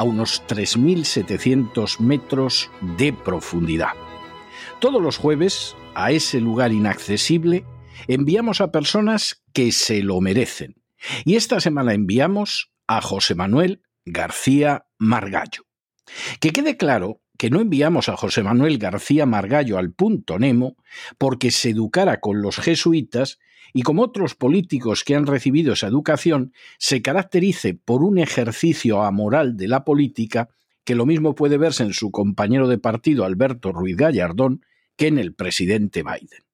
a unos 3.700 metros de profundidad. Todos los jueves, a ese lugar inaccesible, enviamos a personas que se lo merecen. Y esta semana enviamos a José Manuel García Margallo. Que quede claro que no enviamos a José Manuel García Margallo al punto Nemo porque se educara con los jesuitas y como otros políticos que han recibido esa educación, se caracterice por un ejercicio amoral de la política que lo mismo puede verse en su compañero de partido Alberto Ruiz Gallardón que en el presidente Biden.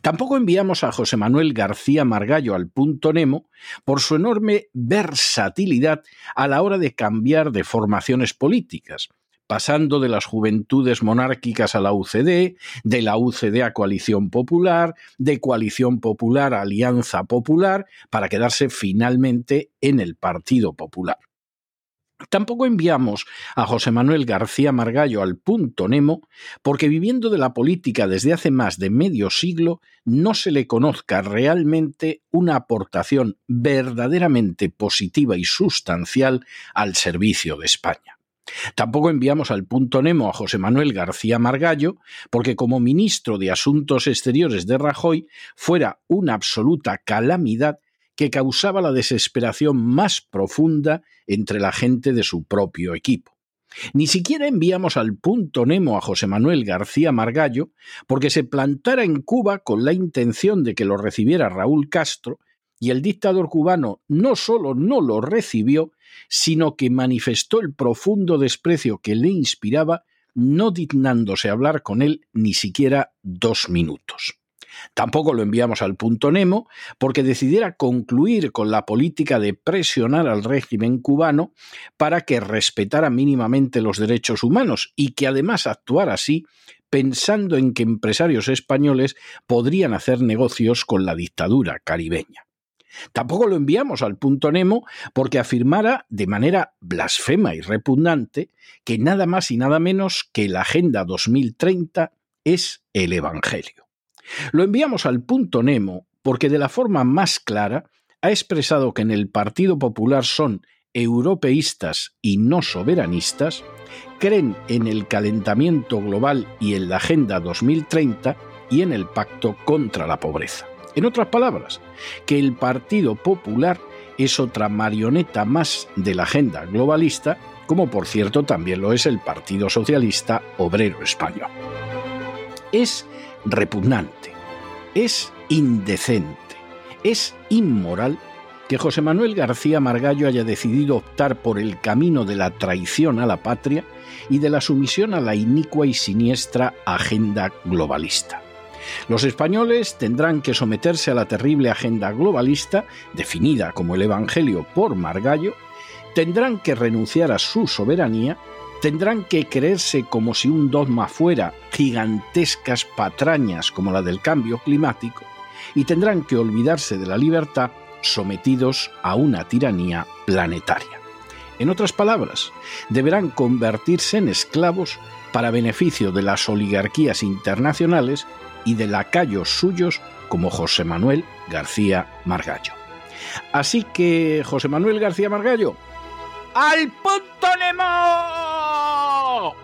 Tampoco enviamos a José Manuel García Margallo al punto Nemo por su enorme versatilidad a la hora de cambiar de formaciones políticas, pasando de las juventudes monárquicas a la UCD, de la UCD a Coalición Popular, de Coalición Popular a Alianza Popular, para quedarse finalmente en el Partido Popular. Tampoco enviamos a José Manuel García Margallo al punto Nemo porque viviendo de la política desde hace más de medio siglo no se le conozca realmente una aportación verdaderamente positiva y sustancial al servicio de España. Tampoco enviamos al punto Nemo a José Manuel García Margallo, porque como ministro de Asuntos Exteriores de Rajoy fuera una absoluta calamidad que causaba la desesperación más profunda entre la gente de su propio equipo. Ni siquiera enviamos al punto Nemo a José Manuel García Margallo porque se plantara en Cuba con la intención de que lo recibiera Raúl Castro y el dictador cubano no solo no lo recibió, sino que manifestó el profundo desprecio que le inspiraba, no dignándose hablar con él ni siquiera dos minutos. Tampoco lo enviamos al punto Nemo porque decidiera concluir con la política de presionar al régimen cubano para que respetara mínimamente los derechos humanos y que además actuara así pensando en que empresarios españoles podrían hacer negocios con la dictadura caribeña. Tampoco lo enviamos al punto Nemo porque afirmara de manera blasfema y repugnante que nada más y nada menos que la Agenda 2030 es el Evangelio. Lo enviamos al punto Nemo porque de la forma más clara ha expresado que en el Partido Popular son europeístas y no soberanistas, creen en el calentamiento global y en la Agenda 2030 y en el Pacto contra la Pobreza. En otras palabras, que el Partido Popular es otra marioneta más de la agenda globalista, como por cierto también lo es el Partido Socialista Obrero Español. Es repugnante, es indecente, es inmoral que José Manuel García Margallo haya decidido optar por el camino de la traición a la patria y de la sumisión a la inicua y siniestra agenda globalista. Los españoles tendrán que someterse a la terrible agenda globalista, definida como el Evangelio por Margallo, tendrán que renunciar a su soberanía, tendrán que creerse como si un dogma fuera gigantescas patrañas como la del cambio climático, y tendrán que olvidarse de la libertad sometidos a una tiranía planetaria. En otras palabras, deberán convertirse en esclavos para beneficio de las oligarquías internacionales y de lacayos suyos como José Manuel García Margallo. Así que, José Manuel García Margallo, ¡al punto Nemo!